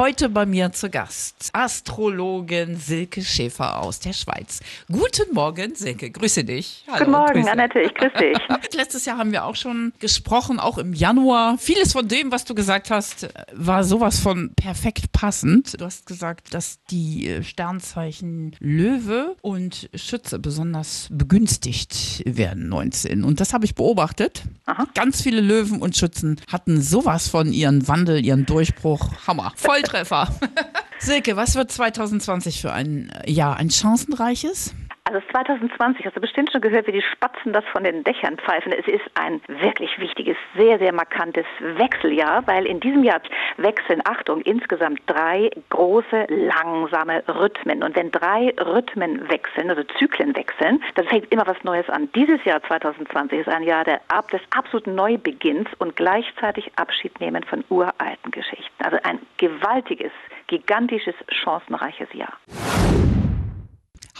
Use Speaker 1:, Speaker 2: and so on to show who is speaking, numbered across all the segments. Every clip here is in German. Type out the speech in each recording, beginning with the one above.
Speaker 1: Heute bei mir zu Gast Astrologin Silke Schäfer aus der Schweiz. Guten Morgen, Silke. Grüße dich.
Speaker 2: Hallo, Guten Morgen, grüße. Annette. Ich grüße dich.
Speaker 1: Letztes Jahr haben wir auch schon gesprochen, auch im Januar. Vieles von dem, was du gesagt hast, war sowas von perfekt passend. Du hast gesagt, dass die äh, Sternzeichen Löwe und Schütze besonders begünstigt werden 19. Und das habe ich beobachtet. Aha. Ganz viele Löwen und Schützen hatten sowas von ihren Wandel, ihren Durchbruch. Hammer. Volltreffer. Silke, was wird 2020 für ein Jahr? Ein chancenreiches?
Speaker 2: Also 2020, hast du bestimmt schon gehört, wie die Spatzen das von den Dächern pfeifen. Es ist ein wirklich wichtiges, sehr, sehr markantes Wechseljahr, weil in diesem Jahr wechseln, Achtung, insgesamt drei große, langsame Rhythmen. Und wenn drei Rhythmen wechseln, also Zyklen wechseln, dann fängt immer was Neues an. Dieses Jahr 2020 ist ein Jahr der, des absoluten Neubeginns und gleichzeitig Abschied nehmen von uralten Geschichten. Also ein gewaltiges, gigantisches, chancenreiches Jahr.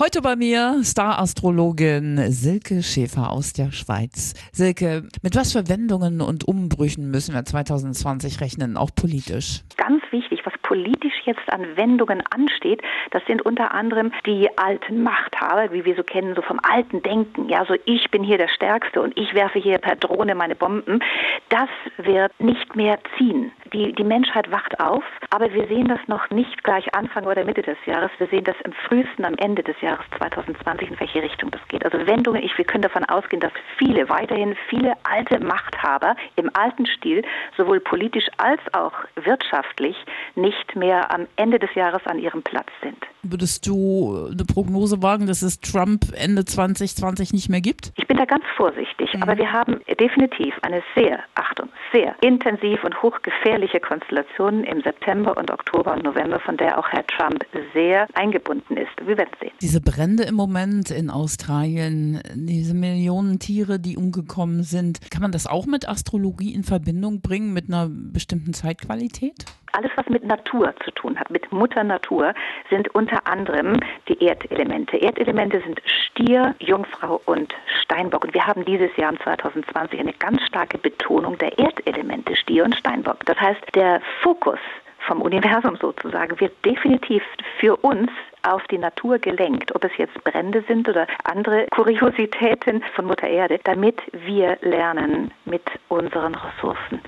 Speaker 1: Heute bei mir Star-Astrologin Silke Schäfer aus der Schweiz. Silke, mit was für Wendungen und Umbrüchen müssen wir 2020 rechnen, auch politisch?
Speaker 2: Ganz wichtig, politisch jetzt an Wendungen ansteht, das sind unter anderem die alten Machthaber, wie wir so kennen, so vom alten Denken. Ja, so ich bin hier der Stärkste und ich werfe hier per Drohne meine Bomben. Das wird nicht mehr ziehen. Die, die Menschheit wacht auf, aber wir sehen das noch nicht gleich Anfang oder Mitte des Jahres. Wir sehen das im frühesten am Ende des Jahres 2020, in welche Richtung das geht. Also Wendungen, ich, wir können davon ausgehen, dass viele, weiterhin viele alte Machthaber im alten Stil, sowohl politisch als auch wirtschaftlich, nicht mehr am Ende des Jahres an ihrem Platz sind.
Speaker 1: Würdest du eine Prognose wagen, dass es Trump Ende 2020 nicht mehr gibt?
Speaker 2: Ich bin da ganz vorsichtig, mhm. aber wir haben definitiv eine sehr, Achtung, sehr intensiv und hochgefährliche Konstellation im September und Oktober und November, von der auch Herr Trump sehr eingebunden ist. Wir werden sehen.
Speaker 1: Diese Brände im Moment in Australien, diese Millionen Tiere, die umgekommen sind, kann man das auch mit Astrologie in Verbindung bringen, mit einer bestimmten Zeitqualität?
Speaker 2: Alles, was mit Natur zu tun hat, mit Mutter Natur, sind unter anderem die Erdelemente. Erdelemente sind Stier, Jungfrau und Steinbock. Und wir haben dieses Jahr 2020 eine ganz starke Betonung der Erdelemente, Stier und Steinbock. Das heißt, der Fokus vom Universum sozusagen wird definitiv für uns auf die Natur gelenkt, ob es jetzt Brände sind oder andere Kuriositäten von Mutter Erde, damit wir lernen, mit unseren Ressourcen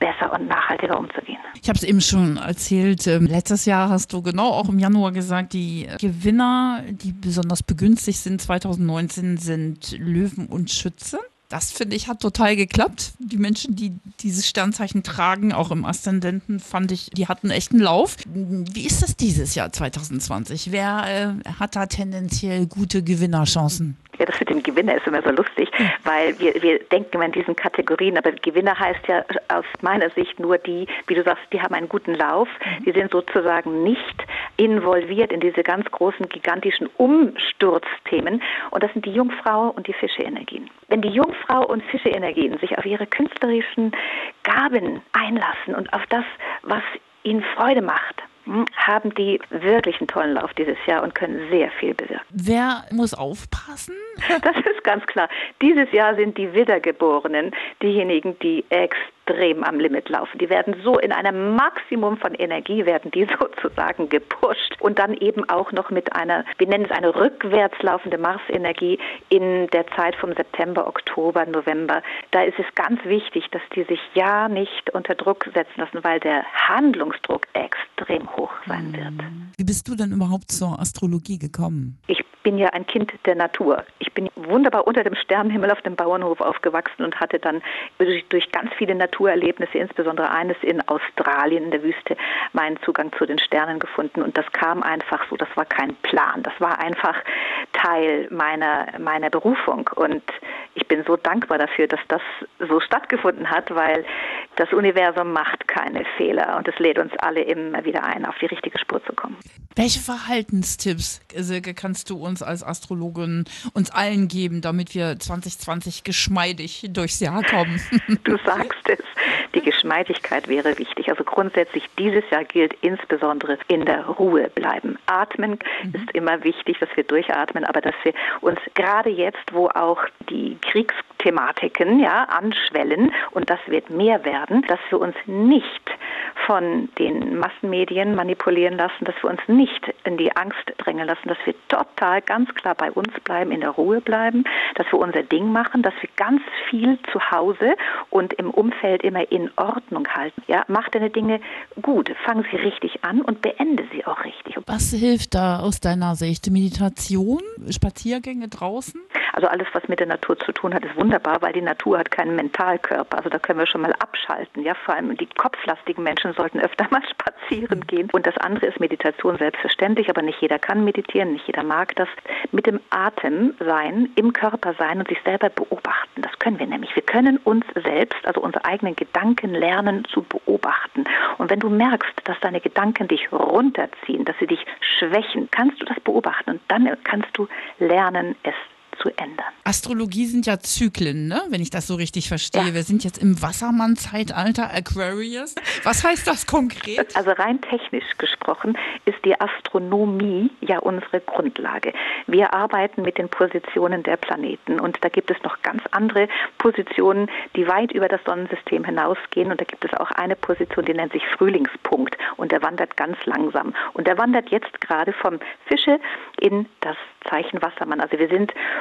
Speaker 2: besser und nachhaltiger umzugehen.
Speaker 1: Ich habe es eben schon erzählt, ähm, letztes Jahr hast du genau auch im Januar gesagt, die Gewinner, die besonders begünstigt sind 2019, sind Löwen und Schütze. Das finde ich hat total geklappt. Die Menschen, die dieses Sternzeichen tragen, auch im Aszendenten, fand ich, die hatten echt einen Lauf. Wie ist das dieses Jahr 2020? Wer äh, hat da tendenziell gute Gewinnerchancen?
Speaker 2: Ja, das mit dem Gewinner ist immer so lustig, weil wir, wir denken immer in diesen Kategorien, aber Gewinner heißt ja aus meiner Sicht nur die, wie du sagst, die haben einen guten Lauf, mhm. die sind sozusagen nicht involviert in diese ganz großen, gigantischen Umsturzthemen und das sind die Jungfrau und die Fische-Energien. Wenn die Jungfrau und Fische-Energien sich auf ihre künstlerischen Gaben einlassen und auf das, was ihnen Freude macht, hm, haben die wirklich einen tollen Lauf dieses Jahr und können sehr viel bewirken.
Speaker 1: Wer muss aufpassen?
Speaker 2: Das ist ganz klar. Dieses Jahr sind die Wiedergeborenen diejenigen, die extrem am Limit laufen. Die werden so in einem Maximum von Energie werden die sozusagen gepusht und dann eben auch noch mit einer, wir nennen es eine rückwärts laufende Marsenergie in der Zeit vom September, Oktober, November. Da ist es ganz wichtig, dass die sich ja nicht unter Druck setzen lassen, weil der Handlungsdruck extrem hoch sein wird.
Speaker 1: Wie bist du denn überhaupt zur Astrologie gekommen?
Speaker 2: Ich bin ja ein Kind der Natur. Ich bin wunderbar unter dem Sternenhimmel auf dem Bauernhof aufgewachsen und hatte dann durch, durch ganz viele Naturerlebnisse, insbesondere eines in Australien in der Wüste, meinen Zugang zu den Sternen gefunden. Und das kam einfach so, das war kein Plan. Das war einfach Teil meiner, meiner Berufung. Und ich bin so dankbar dafür, dass das so stattgefunden hat, weil Das Universum macht keine Fehler und es lädt uns alle immer wieder ein, auf die richtige Spur zu kommen.
Speaker 1: Welche Verhaltenstipps, Silke, kannst du uns als Astrologin uns allen geben, damit wir 2020 geschmeidig durchs Jahr kommen?
Speaker 2: Du sagst es. Die Geschmeidigkeit wäre wichtig. Also grundsätzlich dieses Jahr gilt insbesondere in der Ruhe bleiben. Atmen mhm. ist immer wichtig, dass wir durchatmen, aber dass wir uns gerade jetzt, wo auch die Kriegsthematiken ja anschwellen und das wird mehr werden, dass wir uns nicht von den Massenmedien manipulieren lassen, dass wir uns nicht in die Angst drängen lassen, dass wir total ganz klar bei uns bleiben, in der Ruhe bleiben, dass wir unser Ding machen, dass wir ganz viel zu Hause und im Umfeld immer in Ordnung halten. Ja, mach deine Dinge gut, fang sie richtig an und beende sie auch richtig.
Speaker 1: Was hilft da aus deiner Sicht? Meditation, Spaziergänge draußen?
Speaker 2: Also alles, was mit der Natur zu tun hat, ist wunderbar, weil die Natur hat keinen Mentalkörper. Also da können wir schon mal abschalten. Ja, vor allem die kopflastigen Menschen sollten öfter mal spazieren gehen. Und das andere ist Meditation selbstverständlich, aber nicht jeder kann meditieren, nicht jeder mag das. Mit dem Atem sein, im Körper sein und sich selber beobachten. Das können wir nämlich. Wir können uns selbst, also unsere eigenen Gedanken lernen zu beobachten. Und wenn du merkst, dass deine Gedanken dich runterziehen, dass sie dich schwächen, kannst du das beobachten und dann kannst du lernen, es zu ändern.
Speaker 1: Astrologie sind ja Zyklen, ne? wenn ich das so richtig verstehe. Ja. Wir sind jetzt im Wassermann-Zeitalter, Aquarius. Was heißt das konkret?
Speaker 2: Also rein technisch gesprochen ist die Astronomie ja unsere Grundlage. Wir arbeiten mit den Positionen der Planeten und da gibt es noch ganz andere Positionen, die weit über das Sonnensystem hinausgehen und da gibt es auch eine Position, die nennt sich Frühlingspunkt und der wandert ganz langsam und der wandert jetzt gerade vom Fische in das Zeichen Wassermann. Also wir sind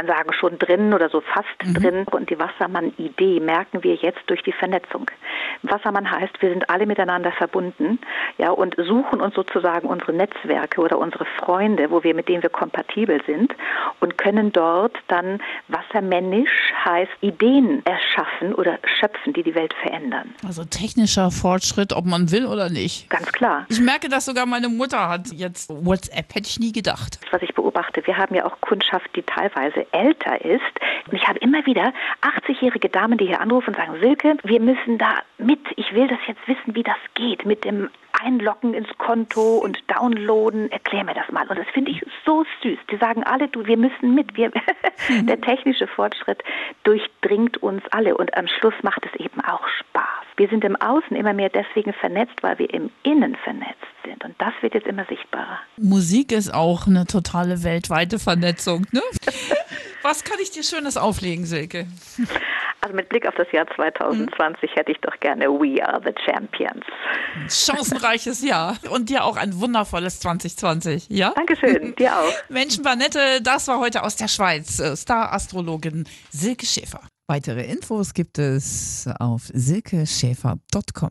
Speaker 2: kann sagen, schon drin oder so fast mhm. drin. Und die Wassermann-Idee merken wir jetzt durch die Vernetzung. Wassermann heißt, wir sind alle miteinander verbunden, ja, und suchen uns sozusagen unsere Netzwerke oder unsere Freunde, wo wir mit denen wir kompatibel sind und können dort dann wassermännisch heißt Ideen erschaffen oder schöpfen, die die Welt verändern.
Speaker 1: Also technischer Fortschritt, ob man will oder nicht.
Speaker 2: Ganz klar.
Speaker 1: Ich merke, dass sogar meine Mutter hat jetzt WhatsApp, hätte ich nie gedacht.
Speaker 2: Was ich beobachte, wir haben ja auch Kundschaft, die teilweise älter ist. Ich habe immer wieder 80-jährige Damen, die hier anrufen und sagen, Silke, wir müssen da mit. Ich will das jetzt wissen, wie das geht mit dem Einloggen ins Konto und Downloaden. Erklär mir das mal. Und das finde ich so süß. Die sagen alle, du, wir müssen mit. Wir, mhm. der technische Fortschritt durchdringt uns alle und am Schluss macht es eben auch Spaß. Wir sind im Außen immer mehr deswegen vernetzt, weil wir im Innen vernetzt sind. Und das wird jetzt immer sichtbarer.
Speaker 1: Musik ist auch eine totale weltweite Vernetzung. Ne? Was kann ich dir Schönes auflegen, Silke?
Speaker 2: Also mit Blick auf das Jahr 2020 mhm. hätte ich doch gerne We Are the Champions.
Speaker 1: Chancenreiches Jahr und dir auch ein wundervolles 2020, ja?
Speaker 2: Dankeschön, dir auch.
Speaker 1: Menschenbarnette, das war heute aus der Schweiz. Äh, Star-Astrologin Silke Schäfer. Weitere Infos gibt es auf silkeschäfer.com.